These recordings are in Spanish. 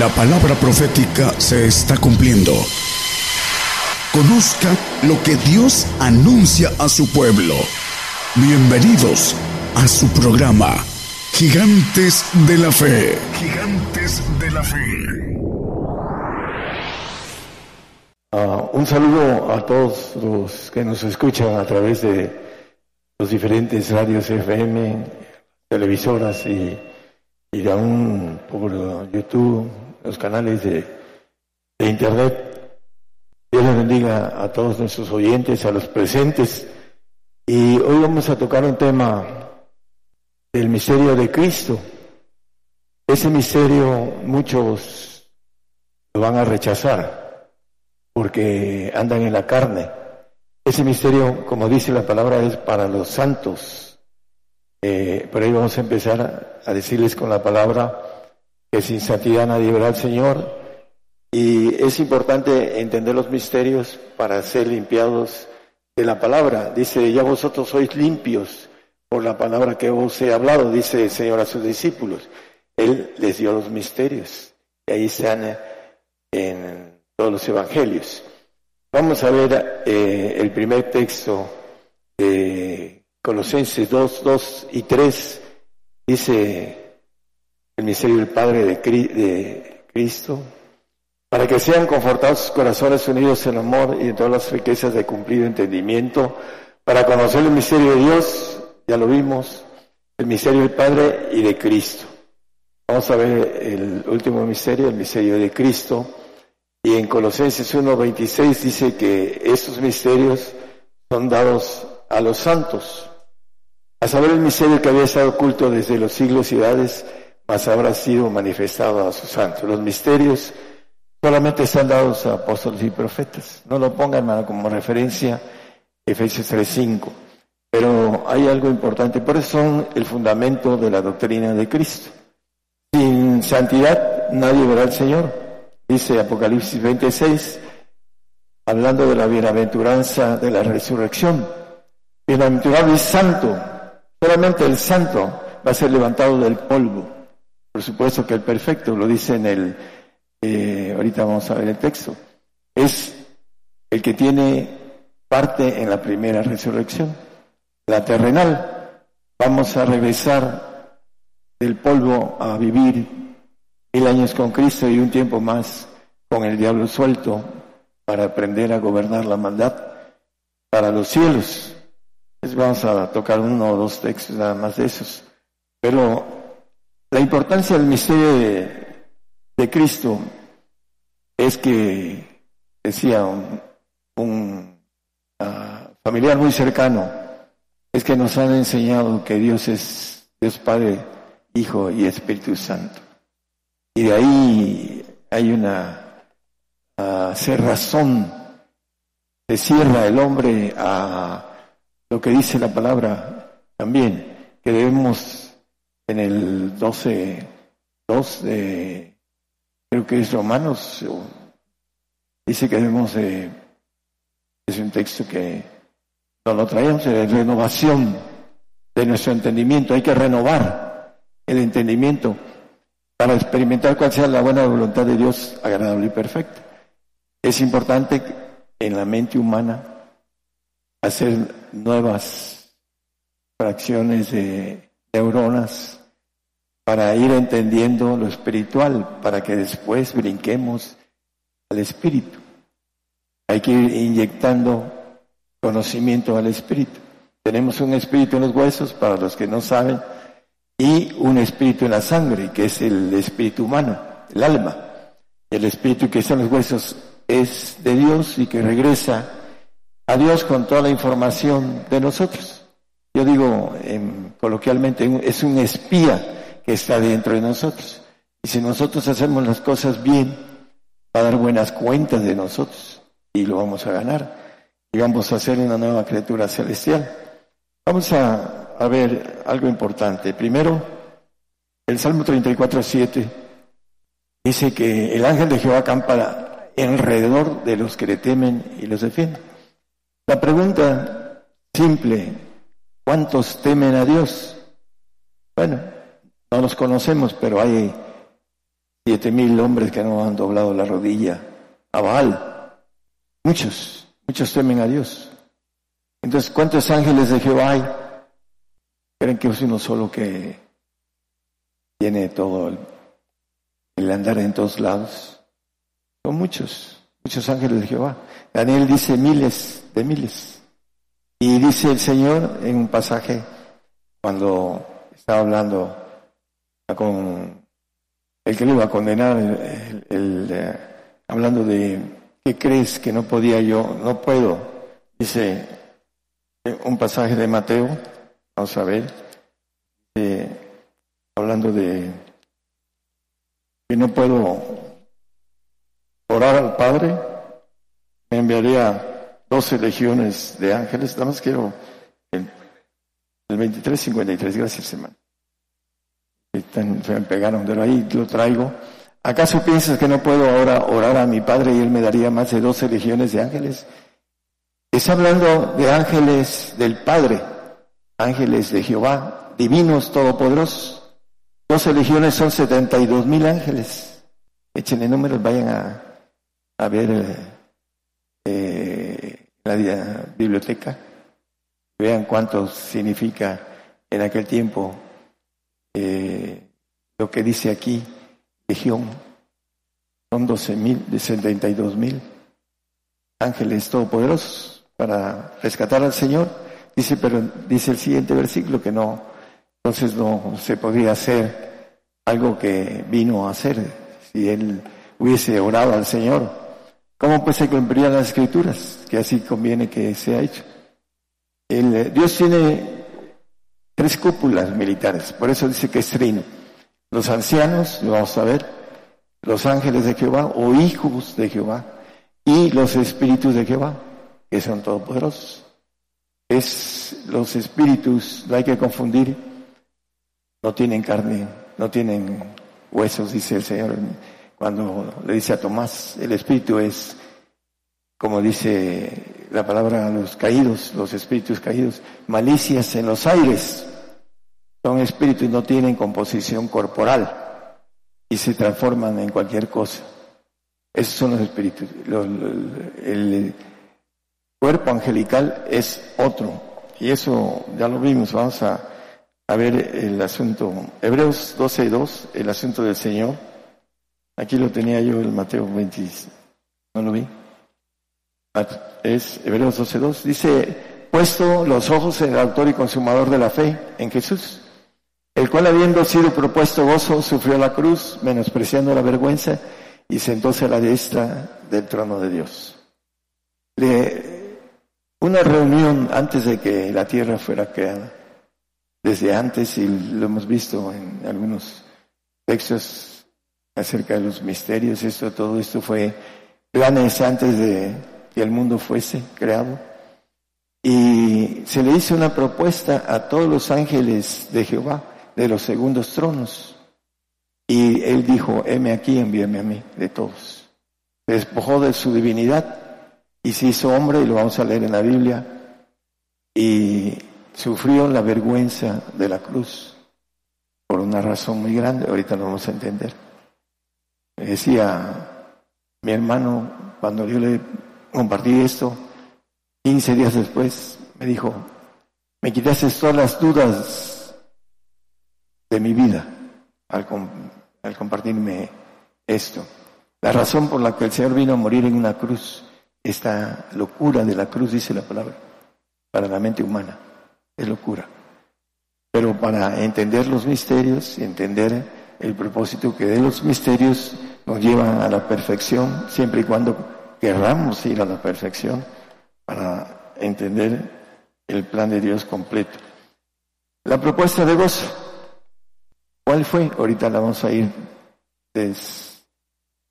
La palabra profética se está cumpliendo. Conozca lo que Dios anuncia a su pueblo. Bienvenidos a su programa, Gigantes de la Fe. Gigantes de la Fe. Uh, un saludo a todos los que nos escuchan a través de los diferentes radios FM, televisoras y, y aún por YouTube, los canales de, Internet. Dios les bendiga a todos nuestros oyentes, a los presentes. Y hoy vamos a tocar un tema del misterio de Cristo. Ese misterio muchos lo van a rechazar porque andan en la carne. Ese misterio, como dice la palabra, es para los santos. Eh, por ahí vamos a empezar a decirles con la palabra que sin santidad nadie verá al Señor. Y es importante entender los misterios para ser limpiados de la palabra. Dice, ya vosotros sois limpios por la palabra que os he hablado, dice el Señor a sus discípulos. Él les dio los misterios. Y ahí están en todos los evangelios. Vamos a ver eh, el primer texto de Colosenses 2, 2 y 3. Dice el misterio del Padre de, de Cristo, para que sean confortados sus corazones unidos en amor y en todas las riquezas de cumplido entendimiento, para conocer el misterio de Dios, ya lo vimos, el misterio del Padre y de Cristo. Vamos a ver el último misterio, el misterio de Cristo y en Colosenses 1.26 dice que estos misterios son dados a los santos. A saber el misterio que había estado oculto desde los siglos y edades, mas habrá sido manifestado a sus santos. Los misterios solamente están dados a apóstoles y profetas. No lo pongan como referencia Efesios 3.5. Pero hay algo importante, por eso son el fundamento de la doctrina de Cristo. Sin santidad nadie verá al Señor. Dice Apocalipsis 26, hablando de la bienaventuranza de la resurrección. Bienaventurado y santo, solamente el santo va a ser levantado del polvo. Por supuesto que el perfecto, lo dice en el, eh, ahorita vamos a ver el texto, es el que tiene parte en la primera resurrección, la terrenal. Vamos a regresar del polvo a vivir mil años con Cristo y un tiempo más con el diablo suelto para aprender a gobernar la maldad para los cielos. Les vamos a tocar uno o dos textos nada más de esos. Pero la importancia del misterio de, Cristo es que, decía un, ah, familiar muy cercano, es que nos han enseñado que Dios es Dios Padre, Hijo y Espíritu Santo. Y de ahí hay una cerrazón, se cierra el hombre a lo que dice la palabra también, que debemos en el 12, 2 de, creo que es Romanos, dice que debemos de, es un texto que no lo traemos, de renovación de nuestro entendimiento, hay que renovar el entendimiento para experimentar cuál sea la buena voluntad de Dios agradable y perfecta. Es importante en la mente humana hacer nuevas fracciones de neuronas para ir entendiendo lo espiritual, para que después brinquemos al espíritu. Hay que ir inyectando conocimiento al espíritu. Tenemos un espíritu en los huesos, para los que no saben, y un espíritu en la sangre, que es el espíritu humano, el alma. El espíritu que está en los huesos es de Dios y que regresa a Dios con toda la información de nosotros. Yo digo coloquialmente, es un espía que está dentro de nosotros. Y si nosotros hacemos las cosas bien, va a dar buenas cuentas de nosotros y lo vamos a ganar. Y vamos a ser una nueva criatura celestial. Vamos a a ver algo importante. Primero, el Salmo 34, 7 dice que el ángel de Jehová acampa alrededor de los que le temen y los defienden. La pregunta simple, ¿cuántos temen a Dios? Bueno, no los conocemos, pero hay siete mil hombres que no han doblado la rodilla a Baal. Muchos, muchos temen a Dios. Entonces, ¿cuántos ángeles de Jehová hay? ¿Creen que es uno solo que tiene todo el, andar en todos lados? Son muchos, muchos ángeles de Jehová. Daniel dice miles de miles. Y dice el Señor en un pasaje, cuando estaba hablando con el que le iba a condenar, el, eh, hablando de qué crees que no podía yo, no puedo, dice eh, un pasaje de Mateo, vamos a ver, hablando de que no puedo orar al Padre, me enviaría doce legiones de ángeles, nada más quiero el, el 2353, gracias hermano se me pegaron ahí, lo traigo. ¿Acaso piensas que no puedo ahora orar a mi Padre y Él me daría más de doce legiones de ángeles? Está hablando de ángeles del Padre, ángeles de Jehová, divinos, todopoderosos. Doce legiones son setenta y dos mil ángeles. Échenle números, vayan a, a ver eh, la biblioteca. Vean cuánto significa en aquel tiempo eh, lo que dice aquí, legión, son doce mil, de dos mil ángeles todopoderosos para rescatar al Señor. Dice, pero dice el siguiente versículo que no, entonces no se podría hacer algo que vino a hacer si él hubiese orado al Señor. ¿Cómo pues se cumplirían las escrituras? Que así conviene que sea hecho. El, Dios tiene tres cúpulas militares, por eso dice que es trino. Los ancianos, lo vamos a ver, los ángeles de Jehová o hijos de Jehová y los espíritus de Jehová, que son todopoderosos. Es los espíritus, no hay que confundir, no tienen carne, no tienen huesos, dice el Señor cuando le dice a Tomás, el espíritu es, como dice la palabra, los caídos, los espíritus caídos, malicias en los aires. Son espíritus y no tienen composición corporal y se transforman en cualquier cosa. Esos son los espíritus. el cuerpo angelical es otro. Y eso ya lo vimos. Vamos a, ver el asunto. Hebreos 12.2, el asunto del Señor. Aquí lo tenía yo, el Mateo 20. ¿No lo vi? Ah, es Hebreos 12.2. Dice, puesto los ojos en el autor y consumador de la fe, en Jesús el cual habiendo sido propuesto gozo, sufrió la cruz, menospreciando la vergüenza, y sentóse a la diestra del trono de Dios. una reunión antes de que la tierra fuera creada, desde antes, y lo hemos visto en algunos textos acerca de los misterios, esto, todo esto fue planes antes de que el mundo fuese creado. Y se le hizo una propuesta a todos los ángeles de Jehová de los segundos tronos. Y él dijo, heme aquí, envíame a mí, de todos. Se despojó de su divinidad y se hizo hombre, y lo vamos a leer en la Biblia, y sufrió la vergüenza de la cruz por una razón muy grande, ahorita lo vamos a entender. Me decía mi hermano, cuando yo le compartí esto, 15 días después, me dijo, me quitaste todas las dudas de mi vida al, al compartirme esto. La razón por la que el Señor vino a morir en una cruz, esta locura de la cruz, dice la palabra, para la mente humana, es locura. Pero para entender los misterios entender el propósito que de los misterios nos llevan a la perfección, siempre y cuando querramos ir a la perfección, para entender el plan de Dios completo. La propuesta de gozo. ¿Cuál fue? Ahorita la vamos a ir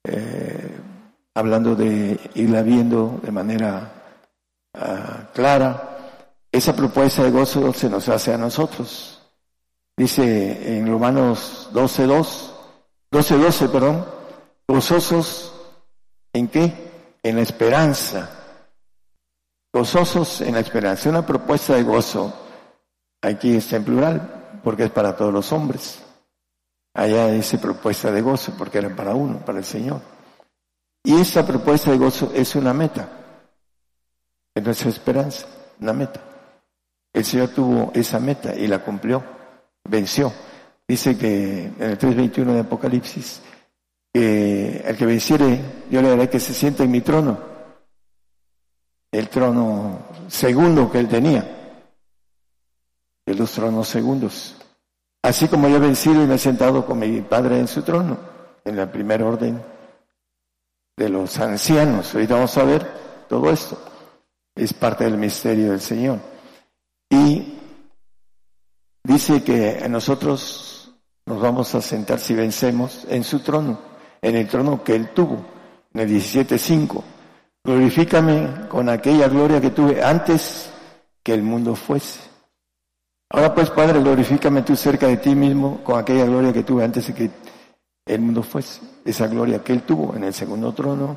eh, hablando de irla viendo de manera ah, clara. Esa propuesta de gozo se nos hace a nosotros. Dice en Romanos 12.2, 12.12, perdón, gozosos en qué? En la esperanza. Gozosos en la esperanza. Una propuesta de gozo, aquí está en plural, porque es para todos los hombres. Allá dice propuesta de gozo, porque era para uno, para el Señor. Y esta propuesta de gozo es una meta, es nuestra esperanza, una meta. El Señor tuvo esa meta y la cumplió, venció. Dice que en el 3.21 de Apocalipsis, que el que venciere, yo le daré que se sienta en mi trono, el trono segundo que él tenía, de los tronos segundos. Así como yo he vencido y me he sentado con mi Padre en su trono, en la primera orden de los ancianos. Ahorita vamos a ver todo esto. Es parte del misterio del Señor. Y dice que nosotros nos vamos a sentar si vencemos en su trono, en el trono que él tuvo, en el 17.5. Glorifícame con aquella gloria que tuve antes que el mundo fuese. Ahora pues, Padre, glorifícame tú cerca de ti mismo con aquella gloria que tuve antes de que el mundo fuese. Esa gloria que él tuvo en el segundo trono,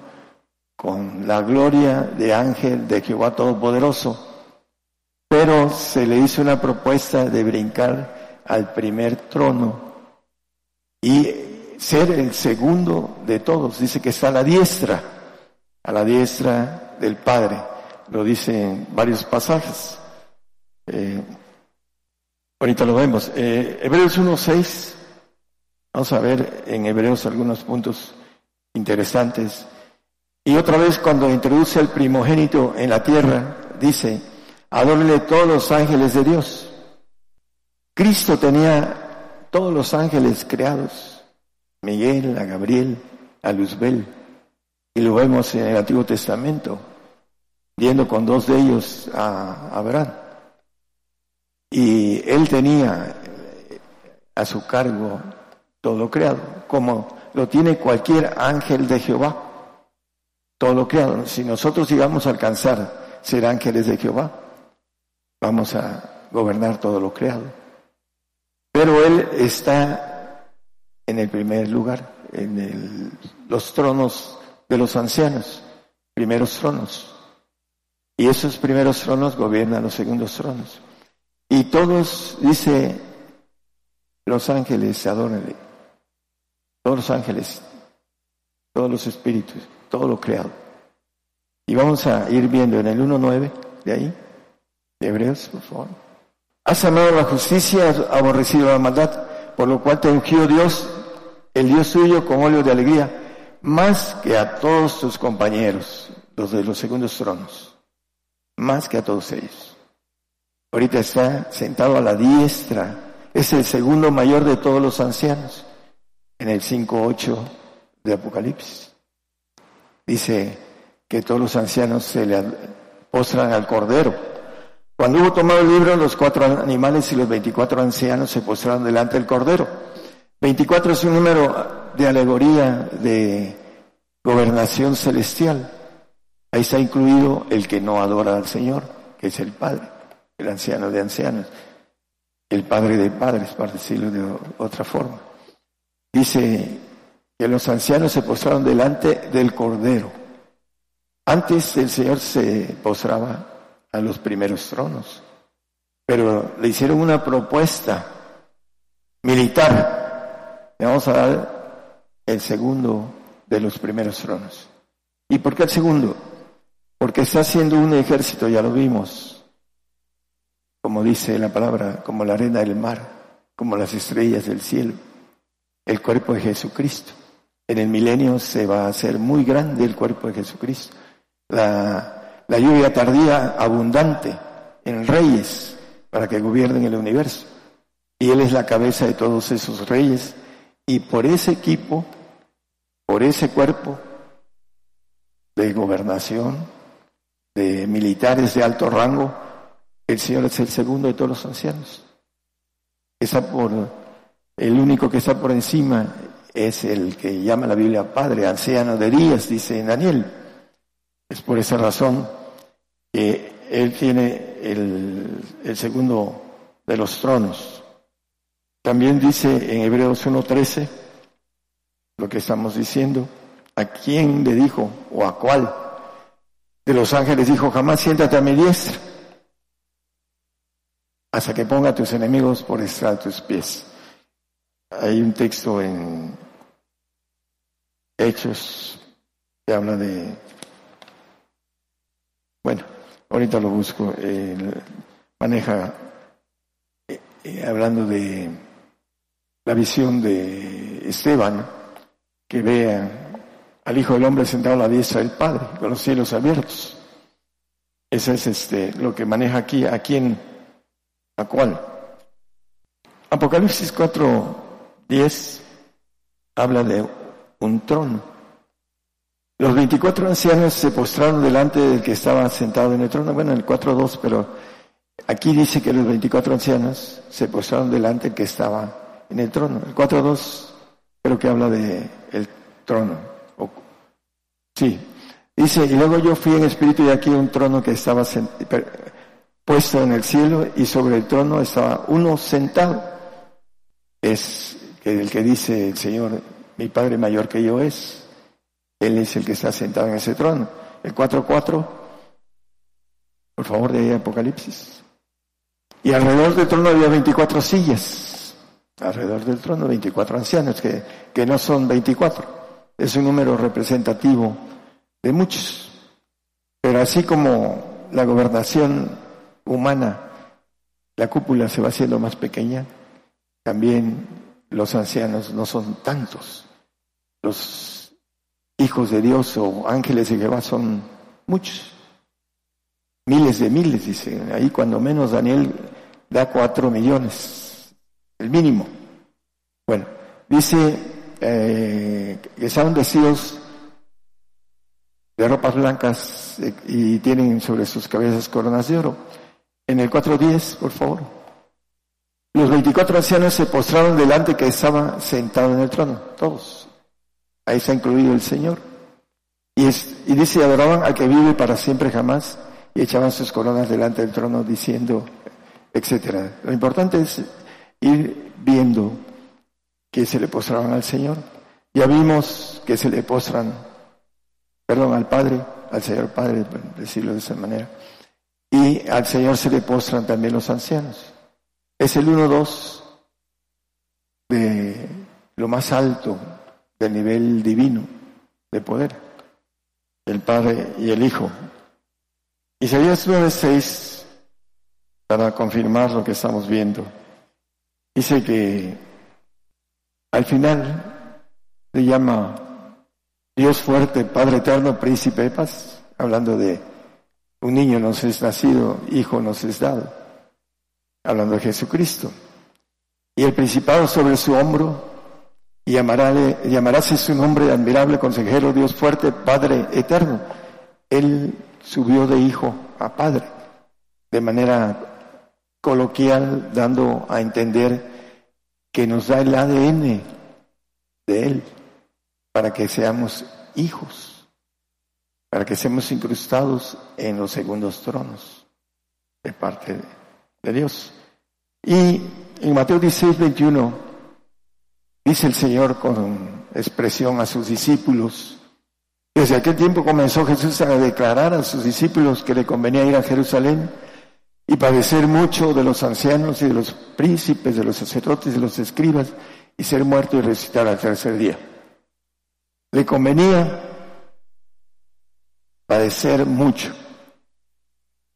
con la gloria de ángel de Jehová Todopoderoso. Pero se le hizo una propuesta de brincar al primer trono y ser el segundo de todos. Dice que está a la diestra, a la diestra del Padre. Lo dice en varios pasajes. Eh, ahorita lo vemos. Eh, Hebreos 1.6. Vamos a ver en Hebreos algunos puntos interesantes. Y otra vez cuando introduce el primogénito en la tierra, dice, adórenle todos los ángeles de Dios. Cristo tenía todos los ángeles creados, Miguel, a Gabriel, a Luzbel, y lo vemos en el Antiguo Testamento, viendo con dos de ellos a Abraham. Y él tenía a su cargo todo creado, como lo tiene cualquier ángel de Jehová, todo lo creado. Si nosotros llegamos a alcanzar ser ángeles de Jehová, vamos a gobernar todo lo creado. Pero Él está en el primer lugar, en los tronos de los ancianos, primeros tronos. Y esos primeros tronos gobiernan los segundos tronos. Y todos, dice, los ángeles, adórenle. Todos los ángeles, todos los espíritus, todo lo creado. Y vamos a ir viendo en el 1.9 de ahí, de Hebreos, por favor. Has amado la justicia, has aborrecido la maldad, por lo cual te ungió Dios, el Dios suyo, con óleo de alegría, más que a todos tus compañeros, los de los segundos tronos, más que a todos ellos. Ahorita está sentado a la diestra, es el segundo mayor de todos los ancianos, en el 5.8 de Apocalipsis. Dice que todos los ancianos se le postran al Cordero cuando hubo tomado el libro, los cuatro animales y los veinticuatro ancianos se postraron delante del Cordero. Veinticuatro es un número de alegoría de gobernación celestial. Ahí está incluido el que no adora al Señor, que es el Padre, el anciano de ancianos, el Padre de padres, para decirlo de otra forma. Dice que los ancianos se postraron delante del Cordero. Antes el Señor se postraba a los primeros tronos. Pero le hicieron una propuesta militar. Le vamos a dar el segundo de los primeros tronos. ¿Y por qué el segundo? Porque está haciendo un ejército, ya lo vimos, como dice la palabra, como la arena del mar, como las estrellas del cielo, el cuerpo de Jesucristo. En el milenio se va a hacer muy grande el cuerpo de Jesucristo. La lluvia tardía abundante en reyes para que gobiernen el universo. Y Él es la cabeza de todos esos reyes. Y por ese equipo, por ese cuerpo de gobernación, de militares de alto rango, el Señor es el segundo de todos los ancianos. Está por, el único que está por encima es el que llama la Biblia Padre, anciano de días, dice Daniel. Es por esa razón que Él tiene el, segundo de los tronos. También dice en Hebreos 1.13 lo que estamos diciendo. ¿A quién le dijo o a cuál de los ángeles dijo, jamás siéntate a mi diestra hasta que ponga a tus enemigos por estrado de tus pies? hay un texto en Hechos que habla de, bueno, ahorita lo busco, maneja, eh, eh, hablando de la visión de Esteban, que vea al Hijo del Hombre sentado a la diestra del Padre, con los cielos abiertos. Ese es este, lo que maneja aquí, a quién, a cuál. Apocalipsis 4, 10 habla de un trono. Los 24 ancianos se postraron delante del que estaba sentado en el trono, bueno, en el 4.2, pero aquí dice que los 24 ancianos se postraron delante del que estaba en el trono. El 4.2 creo que habla de el trono. Sí, dice, y luego yo fui en espíritu y aquí un trono que estaba puesto en el cielo y sobre el trono estaba uno sentado. Es el que dice el Señor, mi Padre mayor que yo es. Él es el que está sentado en ese trono. El 4.4, por favor, de Apocalipsis. Y alrededor del trono había 24 sillas. Alrededor del trono 24 ancianos, que, que no son 24 es un número representativo de muchos. Pero así como la gobernación humana, la cúpula se va haciendo más pequeña, también los ancianos no son tantos. Los hijos de Dios o ángeles de Jehová son muchos. Miles de miles, dicen. Ahí cuando menos Daniel da cuatro millones, el mínimo. Bueno, dice eh, que estaban vestidos de ropas blancas eh, y tienen sobre sus cabezas coronas de oro. En el 4.10, por favor. Los 24 ancianos se postraron delante que estaba sentado en el trono, todos. Ahí está incluido el Señor. Y, y dice, adoraban al que vive para siempre jamás y echaban sus coronas delante del trono diciendo, etcétera. Lo importante es ir viendo que se le postraban al Señor. Ya vimos que se le postran, perdón, al Padre, al Señor Padre, decirlo de esa manera. Y al Señor se le postran también los ancianos. Es el 1-2 de lo más alto del nivel divino de poder. El Padre y el Hijo. Isaías 9:6, para confirmar lo que estamos viendo, dice que al final le llama Dios fuerte, Padre eterno, príncipe de paz, hablando de un niño nos es nacido, hijo nos es dado, hablando de Jesucristo. Y el principado sobre su hombro, y llamará, llamaráse su nombre admirable, consejero, Dios fuerte, Padre eterno. Él subió de hijo a padre, de manera coloquial, dando a entender que nos da el ADN de Él para que seamos hijos, para que seamos incrustados en los segundos tronos de parte de Dios. Y en Mateo 16, 21, dice el Señor con expresión a sus discípulos, desde aquel tiempo comenzó Jesús a declarar a sus discípulos que le convenía ir a Jerusalén y padecer mucho de los ancianos y de los príncipes, de los sacerdotes, de los escribas, y ser muerto y resucitar al tercer día. Le convenía padecer mucho.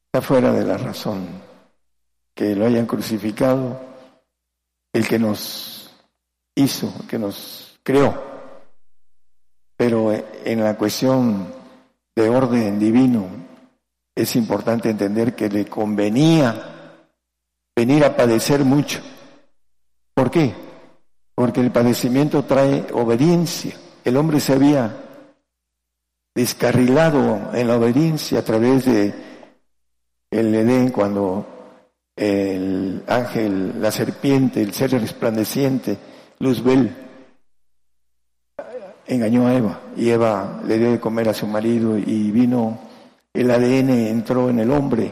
Está fuera de la razón que lo hayan crucificado el que nos hizo, el que nos creó. Pero en la cuestión de orden divino, es importante entender que le convenía venir a padecer mucho. ¿Por qué? Porque el padecimiento trae obediencia. El hombre se había descarrilado en la obediencia a través de el Edén cuando el ángel, la serpiente, el ser resplandeciente, Luzbel, engañó a Eva y Eva le dio de comer a su marido y vino el ADN entró en el hombre.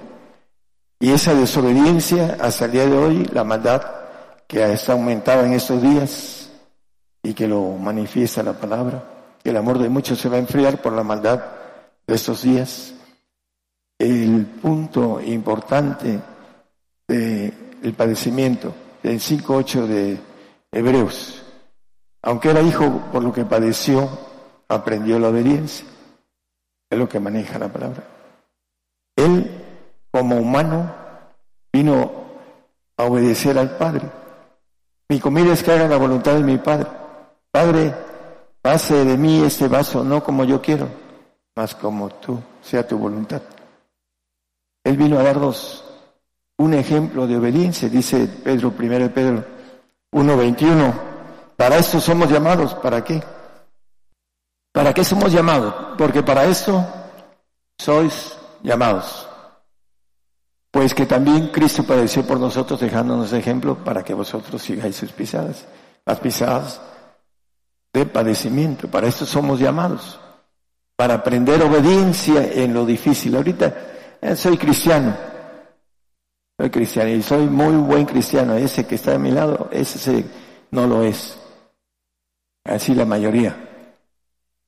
Y esa desobediencia hasta el día de hoy, la maldad que está aumentada en estos días y que lo manifiesta la palabra, el amor de muchos se va a enfriar por la maldad de estos días. El punto importante del padecimiento, del 5.8 de Hebreos. Aunque era hijo por lo que padeció, aprendió la obediencia. Es lo que maneja la palabra. Él, como humano, vino a obedecer al Padre. Mi comida es que haga la voluntad de mi Padre. Padre, pase de mí este vaso, no como yo quiero, mas como tú, sea tu voluntad. Él vino a darnos un ejemplo de obediencia, dice Pedro, primero Pedro 1.21. Para esto somos llamados, ¿para qué? ¿Para qué somos llamados? Porque para esto sois llamados. Pues que también Cristo padeció por nosotros dejándonos ejemplo para que vosotros sigáis sus pisadas, las pisadas de padecimiento. Para esto somos llamados, para aprender obediencia en lo difícil. Ahorita eh, soy cristiano, soy cristiano y soy muy buen cristiano. Ese que está a mi lado, ese no lo es. Así la mayoría.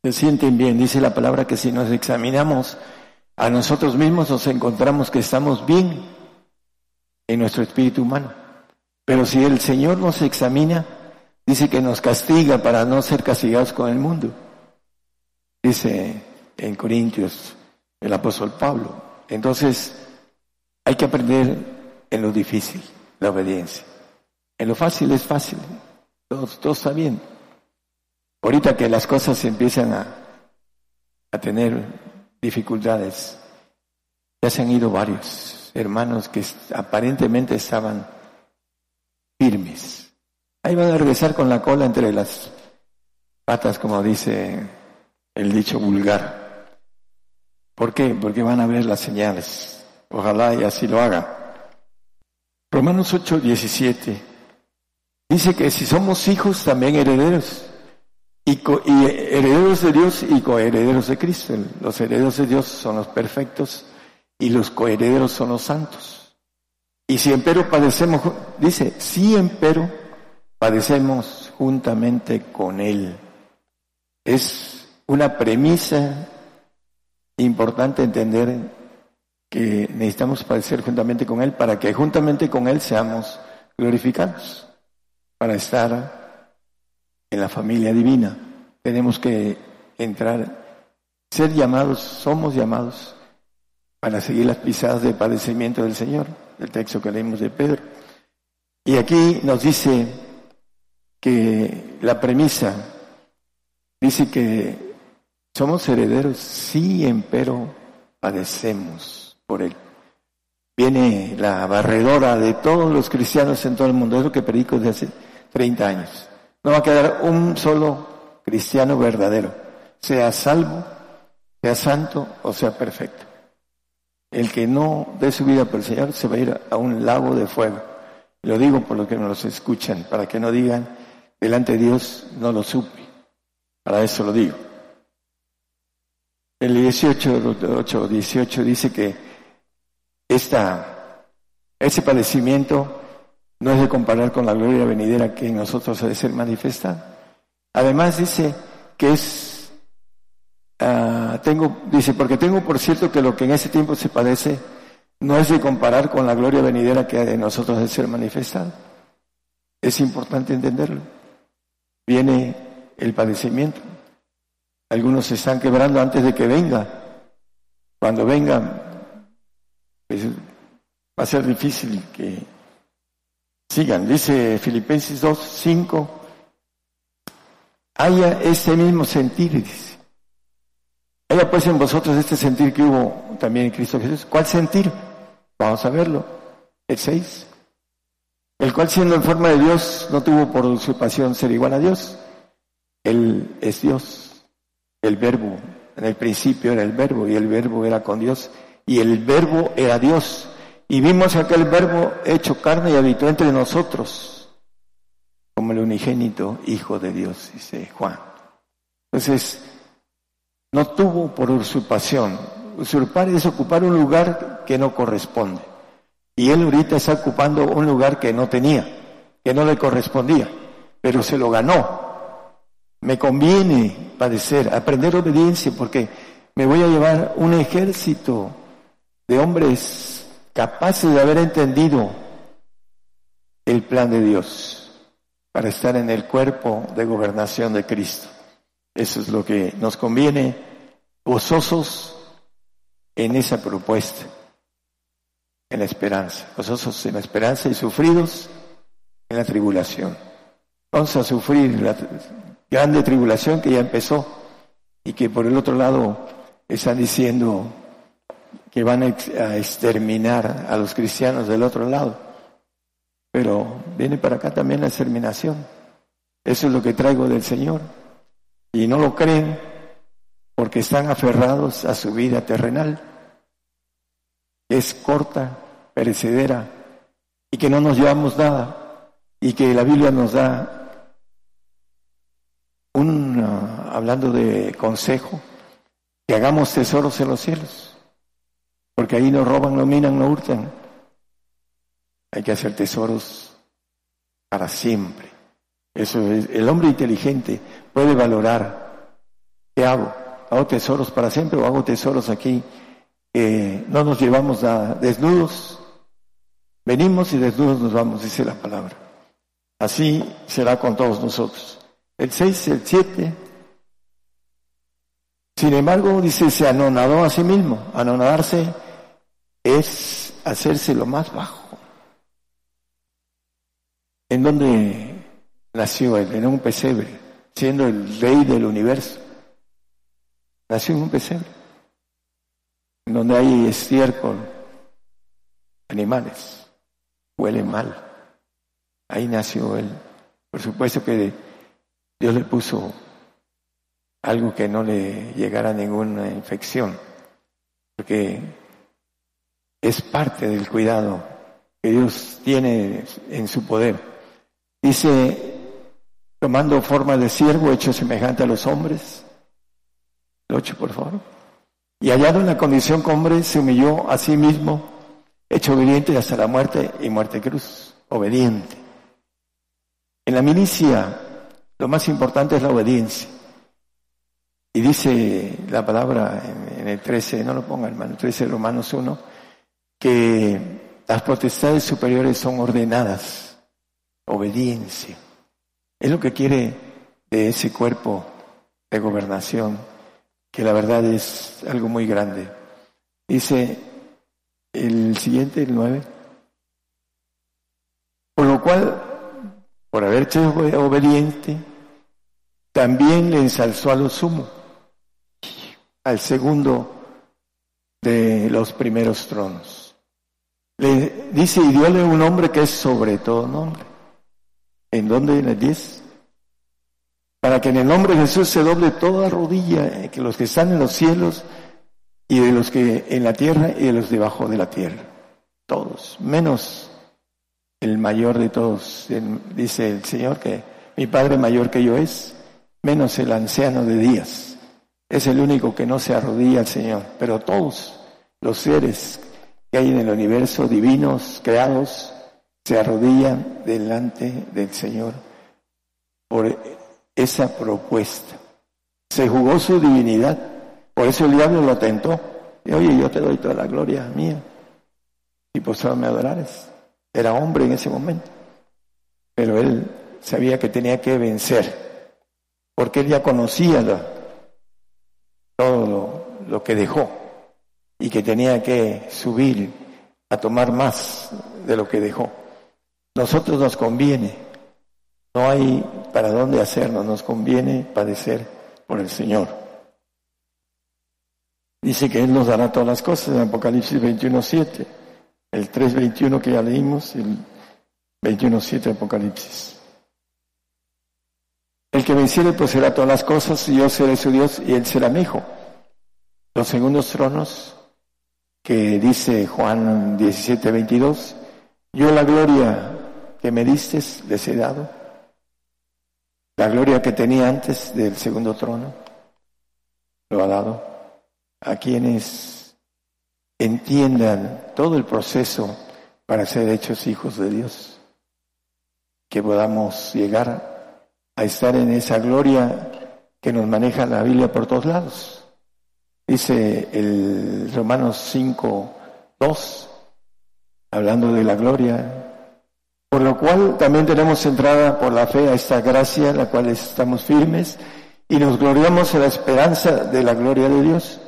Se sienten bien. Dice la palabra que si nos examinamos a nosotros mismos nos encontramos que estamos bien en nuestro espíritu humano. Pero si el Señor nos examina, dice que nos castiga para no ser castigados con el mundo. Dice en Corintios el apóstol Pablo. Entonces, hay que aprender en lo difícil, la obediencia. En lo fácil es fácil, todo, todo está bien. Ahorita que las cosas empiezan a, a tener dificultades. Ya se han ido varios hermanos que aparentemente estaban firmes. Ahí van a regresar con la cola entre las patas, como dice el dicho vulgar. ¿Por qué? Porque van a ver las señales. Ojalá y así lo hagan. Romanos 8, 17. Dice que si somos hijos, también herederos y, herederos de Dios y coherederos de Cristo. Los herederos de Dios son los perfectos y los coherederos son los santos. Y si empero padecemos, dice, si empero padecemos juntamente con Él. Es una premisa importante entender que necesitamos padecer juntamente con Él para que juntamente con Él seamos glorificados, para estar en la familia divina. Tenemos que entrar, ser llamados, somos llamados para seguir las pisadas de padecimiento del Señor, el texto que leímos de Pedro. Y aquí nos dice que la premisa dice que somos herederos, sí, empero padecemos por él. Viene la barredora de todos los cristianos en todo el mundo, es lo que predico desde hace 30 años. No va a quedar un solo cristiano verdadero, sea salvo, sea santo o sea perfecto. El que no dé su vida por el Señor se va a ir a un lago de fuego. Lo digo por lo que nos escuchan, para que no digan, delante de Dios no lo supe. Para eso lo digo. El 18, 8, 18 dice que esta, ese padecimiento no es de comparar con la gloria venidera que en nosotros ha de ser manifestada. Además dice que es, uh, tengo, dice, porque tengo por cierto que lo que en ese tiempo se padece no es de comparar con la gloria venidera que ha de nosotros de ser manifestada. Es importante entenderlo. Viene el padecimiento. Algunos se están quebrando antes de que venga. Cuando venga, pues, va a ser difícil que Sigan, dice Filipenses 2, 5. Haya este mismo sentir, dice. Haya pues en vosotros este sentir que hubo también en Cristo Jesús. ¿Cuál sentir? Vamos a verlo. El 6. El cual siendo en forma de Dios no tuvo por usurpación ser igual a Dios. Él es Dios. El verbo. En el principio era el verbo y el verbo era con Dios y el verbo era Dios. Y vimos aquel verbo hecho carne y habitó entre nosotros, como el unigénito Hijo de Dios, dice Juan. Entonces, no tuvo por usurpación. Usurpar es ocupar un lugar que no corresponde. Y él ahorita está ocupando un lugar que no tenía, que no le correspondía, pero se lo ganó. Me conviene padecer, aprender obediencia, porque me voy a llevar un ejército de hombres capaces de haber entendido el plan de Dios para estar en el cuerpo de gobernación de Cristo. Eso es lo que nos conviene, gozosos en esa propuesta, en la esperanza, gozosos en la esperanza y sufridos en la tribulación. Vamos a sufrir la grande tribulación que ya empezó y que por el otro lado están diciendo que van a exterminar a los cristianos del otro lado. Pero viene para acá también la exterminación. Eso es lo que traigo del Señor. Y no lo creen porque están aferrados a su vida terrenal, es corta, perecedera, y que no nos llevamos nada, y que la Biblia nos da un, ah, hablando de consejo, que hagamos tesoros en los cielos, porque ahí no roban, no minan, no hurtan. Hay que hacer tesoros para siempre. Eso es, el hombre inteligente puede valorar, ¿qué hago? ¿Hago tesoros para siempre o hago tesoros aquí? No nos llevamos a desnudos, venimos y desnudos nos vamos, dice la palabra. Así será con todos nosotros. El 6, el 7. Sin embargo, dice, se anonadó a sí mismo. Anonadarse es hacerse lo más bajo. ¿En dónde nació él? En un pesebre, siendo el rey del universo. Nació en un pesebre, donde hay estiércol, animales, huele mal. Ahí nació él. Por supuesto que Dios le puso algo que no le llegara ninguna infección, porque es parte del cuidado que Dios tiene en su poder. Dice, tomando forma de siervo, hecho semejante a los hombres. Lo ocho, por favor. Y hallado en la condición como hombre, se humilló a sí mismo, hecho obediente hasta la muerte y muerte cruz. Obediente. En la milicia, lo más importante es la obediencia. Y dice la palabra en, el 13, no lo ponga hermano, 13 Romanos 1, que las potestades superiores son ordenadas, obediencia. Es lo que quiere de ese cuerpo de gobernación, que la verdad es algo muy grande. Dice el siguiente, el 9. Por lo cual, por haber sido obediente, también le ensalzó a lo sumo, al segundo de los primeros tronos. Le dice, y diole un nombre que es sobre todo nombre. ¿En dónde? En el 10. Para que en el nombre de Jesús se doble toda rodilla, eh, que los que están en los cielos y de los que en la tierra y de los debajo de la tierra. Todos, menos el mayor de todos. Dice el Señor que mi Padre mayor que yo es, menos el anciano de días. Es el único que no se arrodilla al Señor, pero todos los seres que hay en el universo, divinos, creados, se arrodillan delante del Señor por esa propuesta. Se jugó su divinidad, por eso el diablo lo tentó. Y oye, yo te doy toda la gloria mía. Y pues me adorares. Era hombre en ese momento. Pero él sabía que tenía que vencer, porque él ya conocía todo lo, lo que dejó y que tenía que subir a tomar más de lo que dejó. Nosotros nos conviene, no hay para dónde hacernos, nos conviene padecer por el Señor. Dice que Él nos dará todas las cosas en Apocalipsis 21.7, el 3.21 que ya leímos, el 21.7 de Apocalipsis. El que venciere será todas las cosas y yo seré su Dios y Él será mi hijo. Los segundos tronos que dice Juan 17, 22, yo la gloria que me diste les he dado, la gloria que tenía antes del segundo trono, lo ha dado a quienes entiendan todo el proceso para ser hechos hijos de Dios, que podamos llegar a estar en esa gloria que nos maneja la Biblia por todos lados. Dice el Romanos 5, 2, hablando de la gloria, Por lo cual también tenemos entrada por la fe a esta gracia, en la cual estamos firmes, y nos gloriamos en la esperanza de la gloria de Dios,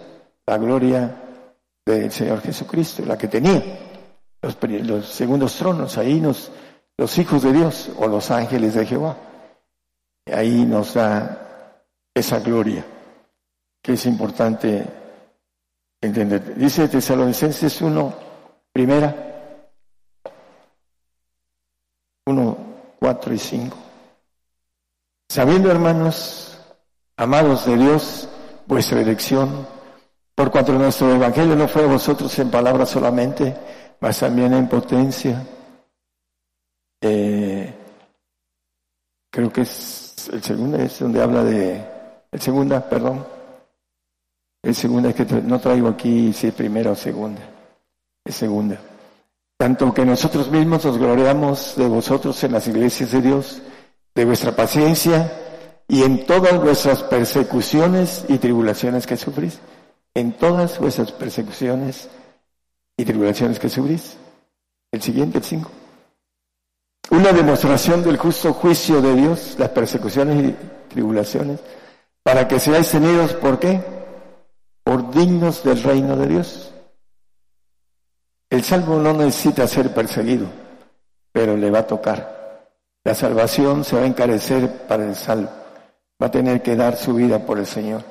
la gloria del Señor Jesucristo, la que tenía los, segundos tronos, ahí nos, los hijos de Dios o los ángeles de Jehová, ahí nos da esa gloria que es importante entender. Dice Tesalonicenses 1, primera, 1, 4 y 5. Sabiendo, hermanos, amados de Dios, vuestra elección, por cuanto nuestro evangelio no fue a vosotros en palabras solamente, mas también en potencia. Eh, creo que es el segundo, es donde habla de, el segunda, perdón, el segunda es que no traigo aquí si es primera o segunda, es segunda. Tanto que nosotros mismos nos gloriamos de vosotros en las iglesias de Dios, de vuestra paciencia y en todas vuestras persecuciones y tribulaciones que sufrís, en todas vuestras persecuciones y tribulaciones que sufrís. El siguiente, el cinco. Una demostración del justo juicio de Dios, las persecuciones y tribulaciones, para que seáis tenidos, ¿por qué? Por dignos del reino de Dios. El salvo no necesita ser perseguido, pero le va a tocar. La salvación se va a encarecer para el salvo. Va a tener que dar su vida por el Señor.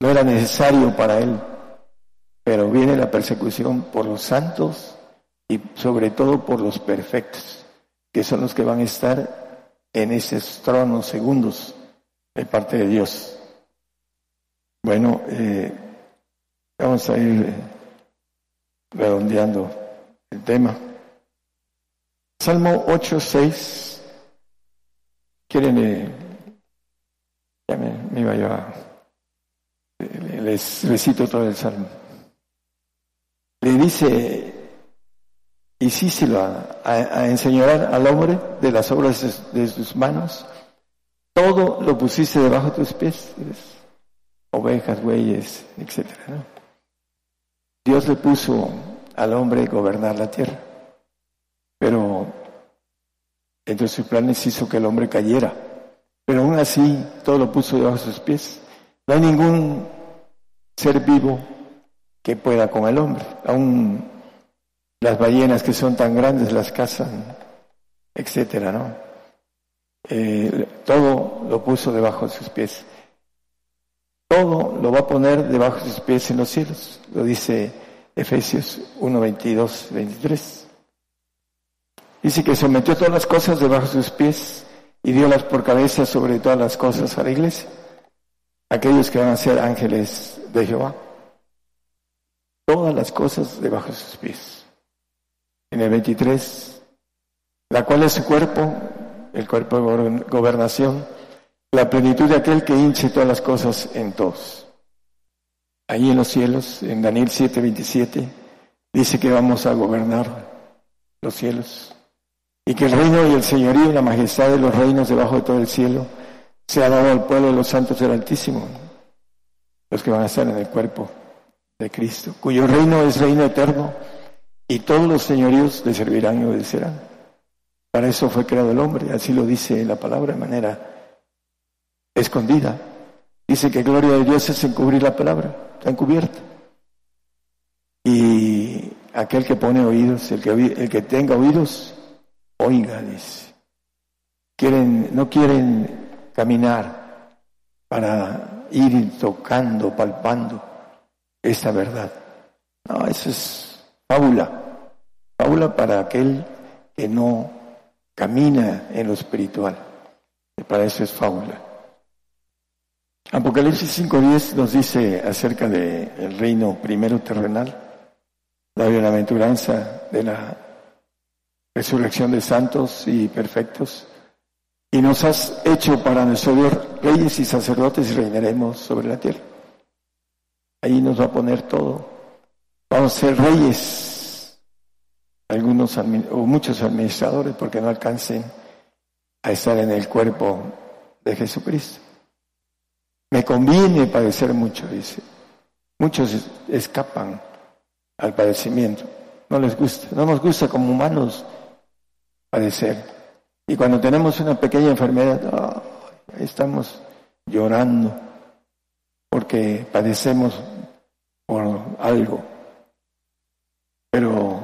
No era necesario para él, pero viene la persecución por los santos y sobre todo por los perfectos, que son los que van a estar en esos tronos segundos de parte de Dios. Bueno, eh, vamos a ir redondeando el tema. Salmo 8, 6. ¿Quieren? Eh, ya me, me iba yo a... Les recito todo el salmo le dice, hicíselo a, a, enseñar al hombre de las obras de, sus manos, todo lo pusiste debajo de tus pies, ovejas, bueyes, etc. Dios le puso al hombre gobernar la tierra, pero entre sus planes hizo que el hombre cayera, pero aún así todo lo puso debajo de sus pies. No hay ningún ser vivo que pueda con el hombre. Aún las ballenas que son tan grandes las cazan, etcétera, ¿no? Eh, todo lo puso debajo de sus pies. Todo lo va a poner debajo de sus pies en los cielos. Lo dice Efesios 1, 22, 23. Dice que sometió todas las cosas debajo de sus pies y dio las por cabeza sobre todas las cosas a la iglesia. Aquellos que van a ser ángeles de Jehová todas las cosas debajo de sus pies. En el 23, la cual es su cuerpo, el cuerpo de gobernación, la plenitud de aquel que hinche todas las cosas en todos. Ahí en los cielos, en Daniel 7, 27, dice que vamos a gobernar los cielos y que el reino y el señorío y la majestad de los reinos debajo de todo el cielo se ha dado al pueblo de los santos del Altísimo, los que van a estar en el cuerpo de Cristo, cuyo reino es reino eterno y todos los señoríos le servirán y obedecerán. Para eso fue creado el hombre, así lo dice la palabra de manera escondida. Dice que gloria de Dios es encubrir la palabra, está encubierta. Y aquel que pone oídos, el que, el que tenga oídos, oiga, dice. Quieren, no quieren caminar para ir tocando, palpando esta verdad. No, eso es fábula. Fábula para aquel que no camina en lo espiritual. Para eso es fábula. Apocalipsis 5.10 nos dice acerca del reino primero terrenal, la bienaventuranza de la resurrección de santos y perfectos. Y nos has hecho para nuestro Dios reyes y sacerdotes y reinaremos sobre la tierra. Ahí nos va a poner todo. Vamos a ser reyes, algunos o muchos administradores, porque no alcancen a estar en el cuerpo de Jesucristo. Me conviene padecer mucho, dice. Muchos escapan al padecimiento. No les gusta. No nos gusta como humanos padecer. Y cuando tenemos una pequeña enfermedad, estamos llorando porque padecemos por algo. Pero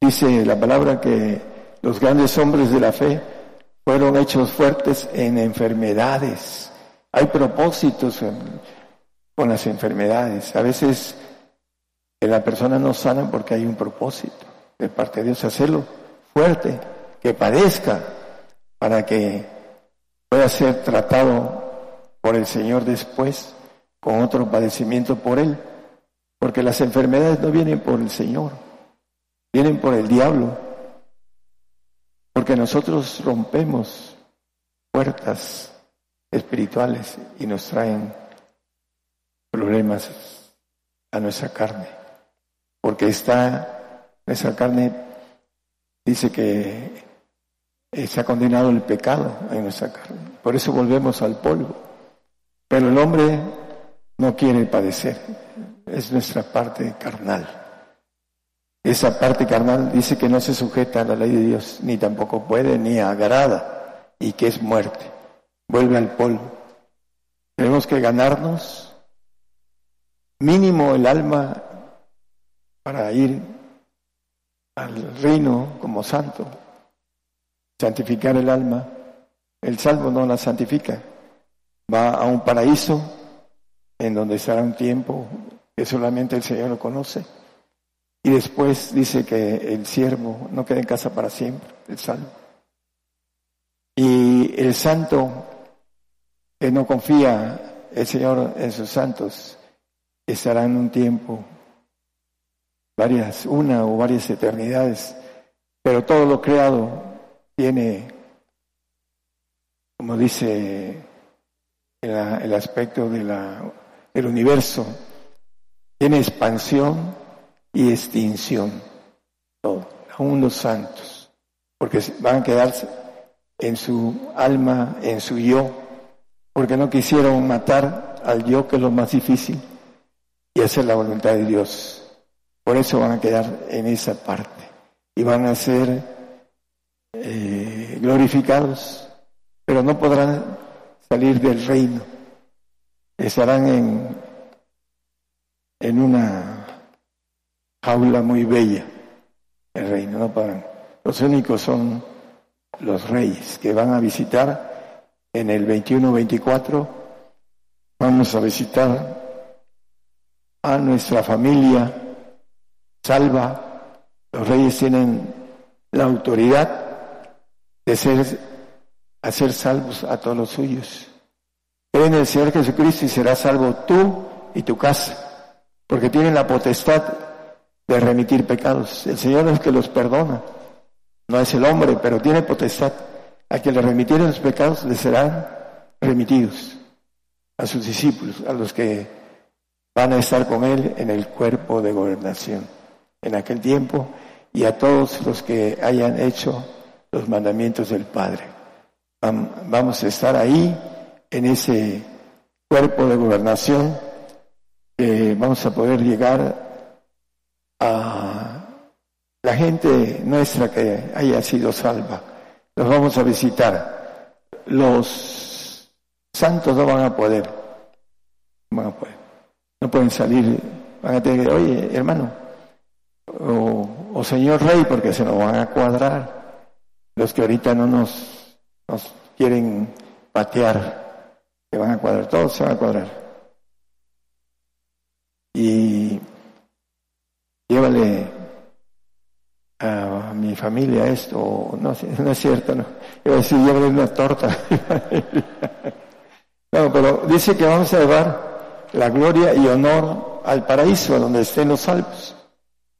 dice la palabra que los grandes hombres de la fe fueron hechos fuertes en enfermedades. Hay propósitos con las enfermedades. A veces la persona no sana porque hay un propósito de parte de Dios, hacerlo fuerte, que padezca, para que pueda ser tratado por el Señor después con otro padecimiento por Él. Porque las enfermedades no vienen por el Señor, vienen por el diablo. Porque nosotros rompemos puertas espirituales y nos traen problemas a nuestra carne. Porque está, nuestra carne dice que se ha condenado el pecado en nuestra carne. Por eso volvemos al polvo. Pero el hombre no quiere padecer. Es nuestra parte carnal. Esa parte carnal dice que no se sujeta a la ley de Dios, ni tampoco puede, ni agrada, y que es muerte. Vuelve al polvo. Tenemos que ganarnos mínimo el alma para ir al reino como santo, santificar el alma. El salvo no la santifica, va a un paraíso en donde estará un tiempo que solamente el Señor lo conoce. Y después dice que el siervo no queda en casa para siempre, el salvo. Y el santo que no confía el Señor en sus santos. Estará en un tiempo, varias, una o varias eternidades, pero todo lo creado tiene, como dice el, aspecto de la, del universo, tiene expansión y extinción, todo, aún los santos, porque van a quedarse en su alma, en su yo, porque no quisieron matar al yo, que es lo más difícil, y hacer la voluntad de Dios. Por eso van a quedar en esa parte y van a ser eh, glorificados, pero no podrán salir del reino. Estarán en, en una jaula muy bella, el reino, no podrán. Los únicos son los reyes que van a visitar en el 21-24. Vamos a visitar a nuestra familia salva. Los reyes tienen la autoridad de ser, hacer salvos a todos los suyos. Cree en el Señor Jesucristo y serás salvo tú y tu casa, porque tienen la potestad de remitir pecados. El Señor es el que los perdona, no es el hombre, pero tiene potestad. A quien le remitieren los pecados le serán remitidos a sus discípulos, a los que van a estar con él en el cuerpo de gobernación en aquel tiempo y a todos los que hayan hecho los mandamientos del Padre. Vamos a estar ahí en ese cuerpo de gobernación que vamos a poder llegar a la gente nuestra que haya sido salva. Los vamos a visitar. Los santos no van a poder. Van a. No pueden salir. Van a tener que, oye, hermano, o, señor rey, porque se nos van a cuadrar los que ahorita no nos, nos quieren patear, se van a cuadrar, todos se van a cuadrar. Y llévale a mi familia esto, no, es cierto, no. Iba a decir, llévale una torta. no, pero dice que vamos a llevar la gloria y honor al paraíso, donde estén los salvos.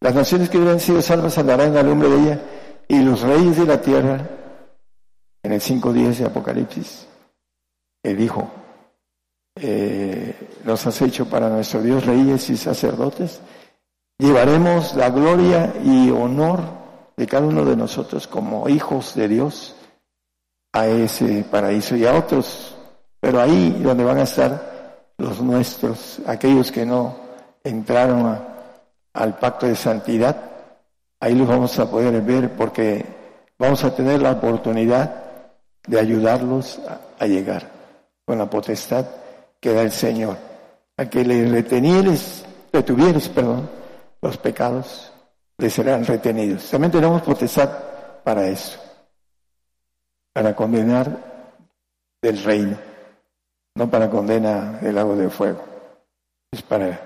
Las naciones que hubieran sido salvas andarán al nombre de ella y los reyes de la tierra, en el 5.10 de Apocalipsis, él dijo, eh, nos has hecho para nuestro Dios reyes y sacerdotes, llevaremos la gloria y honor de cada uno de nosotros como hijos de Dios a ese paraíso y a otros, pero ahí donde van a estar los nuestros, aquellos que no entraron a al pacto de santidad, ahí los vamos a poder ver porque vamos a tener la oportunidad de ayudarlos a, llegar con la potestad que da el Señor. A que le retenieres, retuvieres, perdón, los pecados, serán retenidos. También tenemos potestad para eso, para condenar del reino, no para condena del lago de fuego. Es para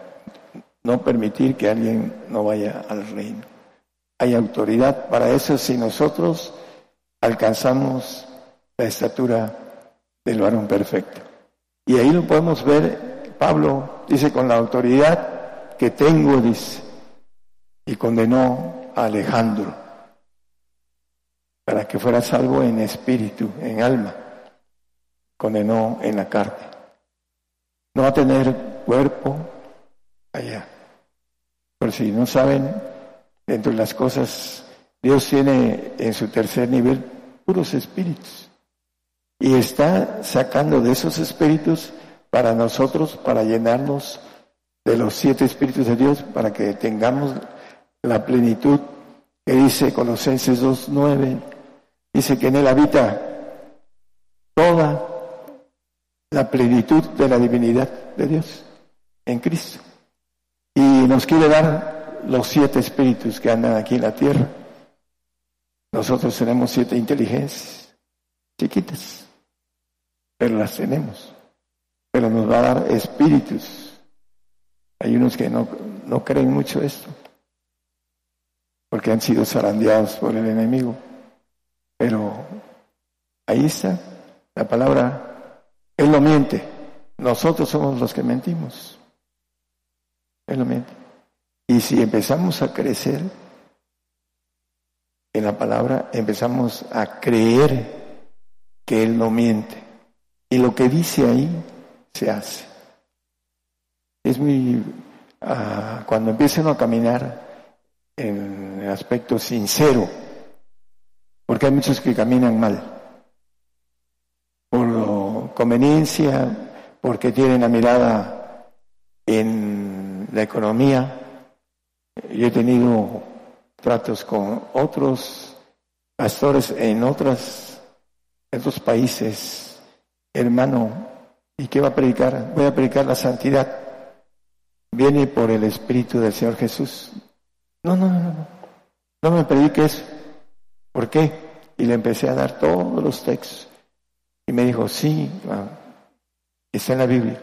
no permitir que alguien no vaya al reino. Hay autoridad para eso si nosotros alcanzamos la estatura del varón perfecto. Y ahí lo podemos ver, Pablo dice, con la autoridad que tengo, dice, y condenó a Alejandro para que fuera salvo en espíritu, en alma, condenó en la carne. No va a tener cuerpo allá. Por si no saben, dentro de las cosas, Dios tiene en su tercer nivel puros espíritus. Y está sacando de esos espíritus para nosotros, para llenarnos de los siete espíritus de Dios, para que tengamos la plenitud que dice Colosenses 2.9, dice que en él habita toda la plenitud de la divinidad de Dios en Cristo. Y nos quiere dar los siete espíritus que andan aquí en la tierra. Nosotros tenemos siete inteligencias chiquitas pero las tenemos. Pero nos va a dar espíritus. Hay unos que no, no creen mucho esto, porque han sido zarandeados por el enemigo. Pero ahí está la palabra, Él no miente, nosotros somos los que mentimos. Él no miente. Y si empezamos a crecer en la palabra, empezamos a creer que Él no miente. Y lo que dice ahí se hace. Es muy... Ah, cuando empiezan a caminar en el aspecto sincero, porque hay muchos que caminan mal, por conveniencia, porque tienen la mirada en la economía. Yo he tenido tratos con otros pastores en otras, otros países hermano, ¿y qué va a predicar? Voy a predicar la santidad. Viene por el Espíritu del Señor Jesús. No, no, no, no. No me predique eso. ¿Por qué? Y le empecé a dar todos los textos. Y me dijo, sí, está en la Biblia.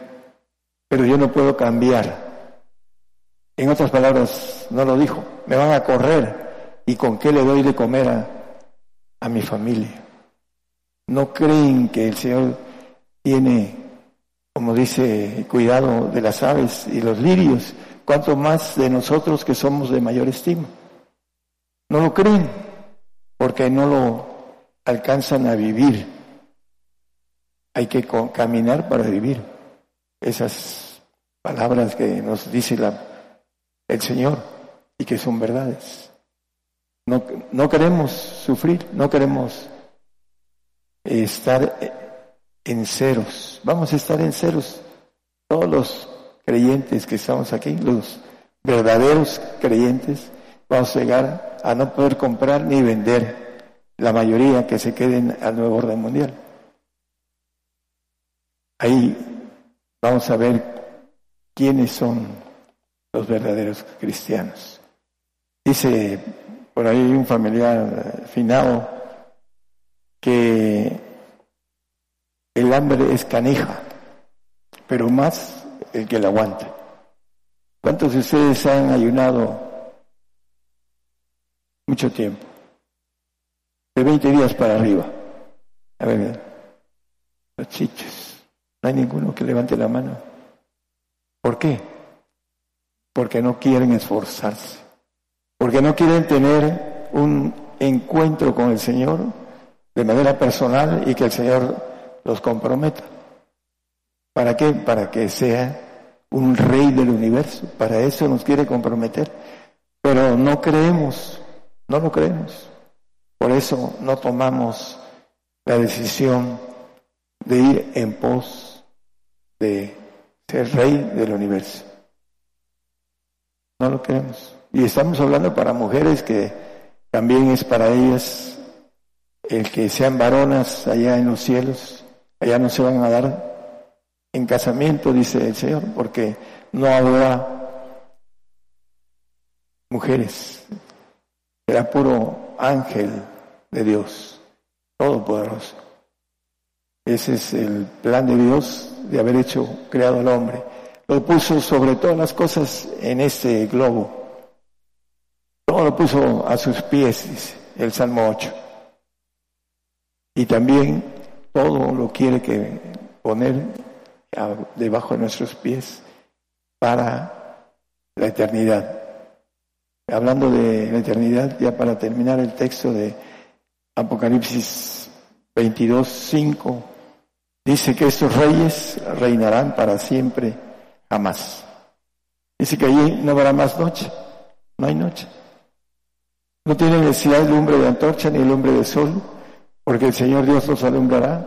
Pero yo no puedo cambiar. En otras palabras, no lo dijo. Me van a correr. ¿Y con qué le doy de comer a, a mi familia? No creen que el Señor tiene, como dice, cuidado de las aves y los lirios, cuanto más de nosotros que somos de mayor estima. No lo creen, porque no lo alcanzan a vivir. Hay que caminar para vivir esas palabras que nos dice la, el Señor y que son verdades. No, no queremos sufrir, no queremos estar en ceros. Vamos a estar en ceros. Todos los creyentes que estamos aquí, los verdaderos creyentes, vamos a llegar a no poder comprar ni vender. La mayoría que se queden al nuevo orden mundial. Ahí vamos a ver quiénes son los verdaderos cristianos. Dice por ahí un familiar finado que el hambre es canija, pero más el que la aguanta. ¿Cuántos de ustedes han ayunado mucho tiempo? De 20 días para arriba. A ver, los chiches. No hay ninguno que levante la mano. ¿Por qué? Porque no quieren esforzarse. Porque no quieren tener un encuentro con el Señor de manera personal y que el Señor los comprometa. ¿Para qué? Para que sea un rey del universo. Para eso nos quiere comprometer. Pero no creemos, no lo creemos. Por eso no tomamos la decisión de ir en pos de ser rey del universo. No lo creemos. Y estamos hablando para mujeres que también es para ellas el que sean varonas allá en los cielos, allá no se van a dar en casamiento, dice el Señor, porque no habrá mujeres, será puro ángel de Dios, todopoderoso. Ese es el plan de Dios de haber hecho, creado al hombre. Lo puso sobre todas las cosas en este globo. Todo lo puso a sus pies, dice el Salmo 8. Y también todo lo quiere que poner debajo de nuestros pies para la eternidad. Hablando de la eternidad, ya para terminar el texto de Apocalipsis 22, 5, dice que estos reyes reinarán para siempre, jamás. Dice que allí no habrá más noche, no hay noche. No tiene necesidad el lumbre de antorcha ni el lumbre de sol, porque el Señor Dios los alumbrará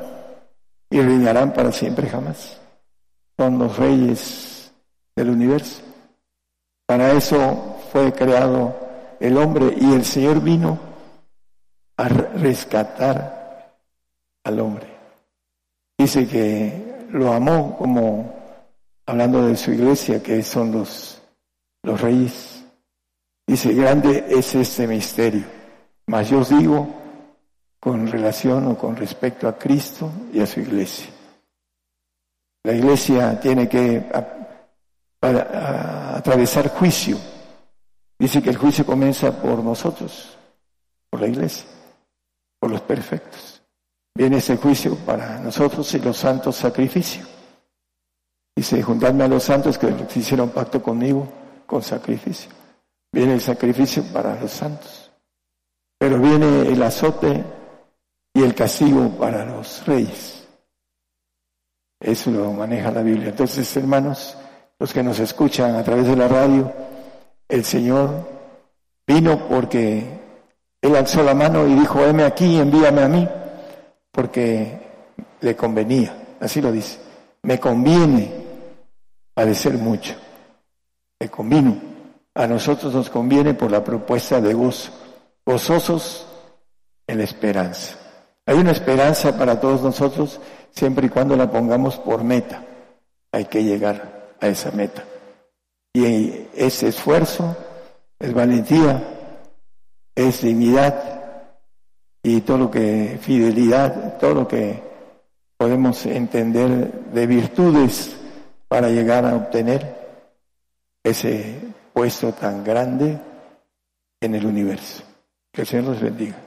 y reinarán para siempre jamás. Son los reyes del universo. Para eso fue creado el hombre y el Señor vino a rescatar al hombre. Dice que lo amó como hablando de su iglesia, que son los, los reyes. Dice, grande es este misterio. Mas yo os digo, con relación o con respecto a Cristo y a su iglesia. La iglesia tiene que atravesar juicio. Dice que el juicio comienza por nosotros, por la iglesia, por los perfectos. Viene ese juicio para nosotros y los santos sacrificios. Dice, juntadme a los santos que hicieron pacto conmigo con sacrificio. Viene el sacrificio para los santos. Pero viene el azote y el castigo para los reyes. Eso lo maneja la Biblia. Entonces, hermanos, los que nos escuchan a través de la radio, el Señor vino porque Él alzó la mano y dijo, heme aquí, envíame a mí, porque le convenía, así lo dice, me conviene padecer mucho, me convino, a nosotros nos conviene por la propuesta de gozo, gozosos en la esperanza. Hay una esperanza para todos nosotros siempre y cuando la pongamos por meta. Hay que llegar a esa meta. Y ese esfuerzo es valentía, es dignidad y todo lo que, fidelidad, todo lo que podemos entender de virtudes para llegar a obtener ese puesto tan grande en el universo. Que el Señor los bendiga.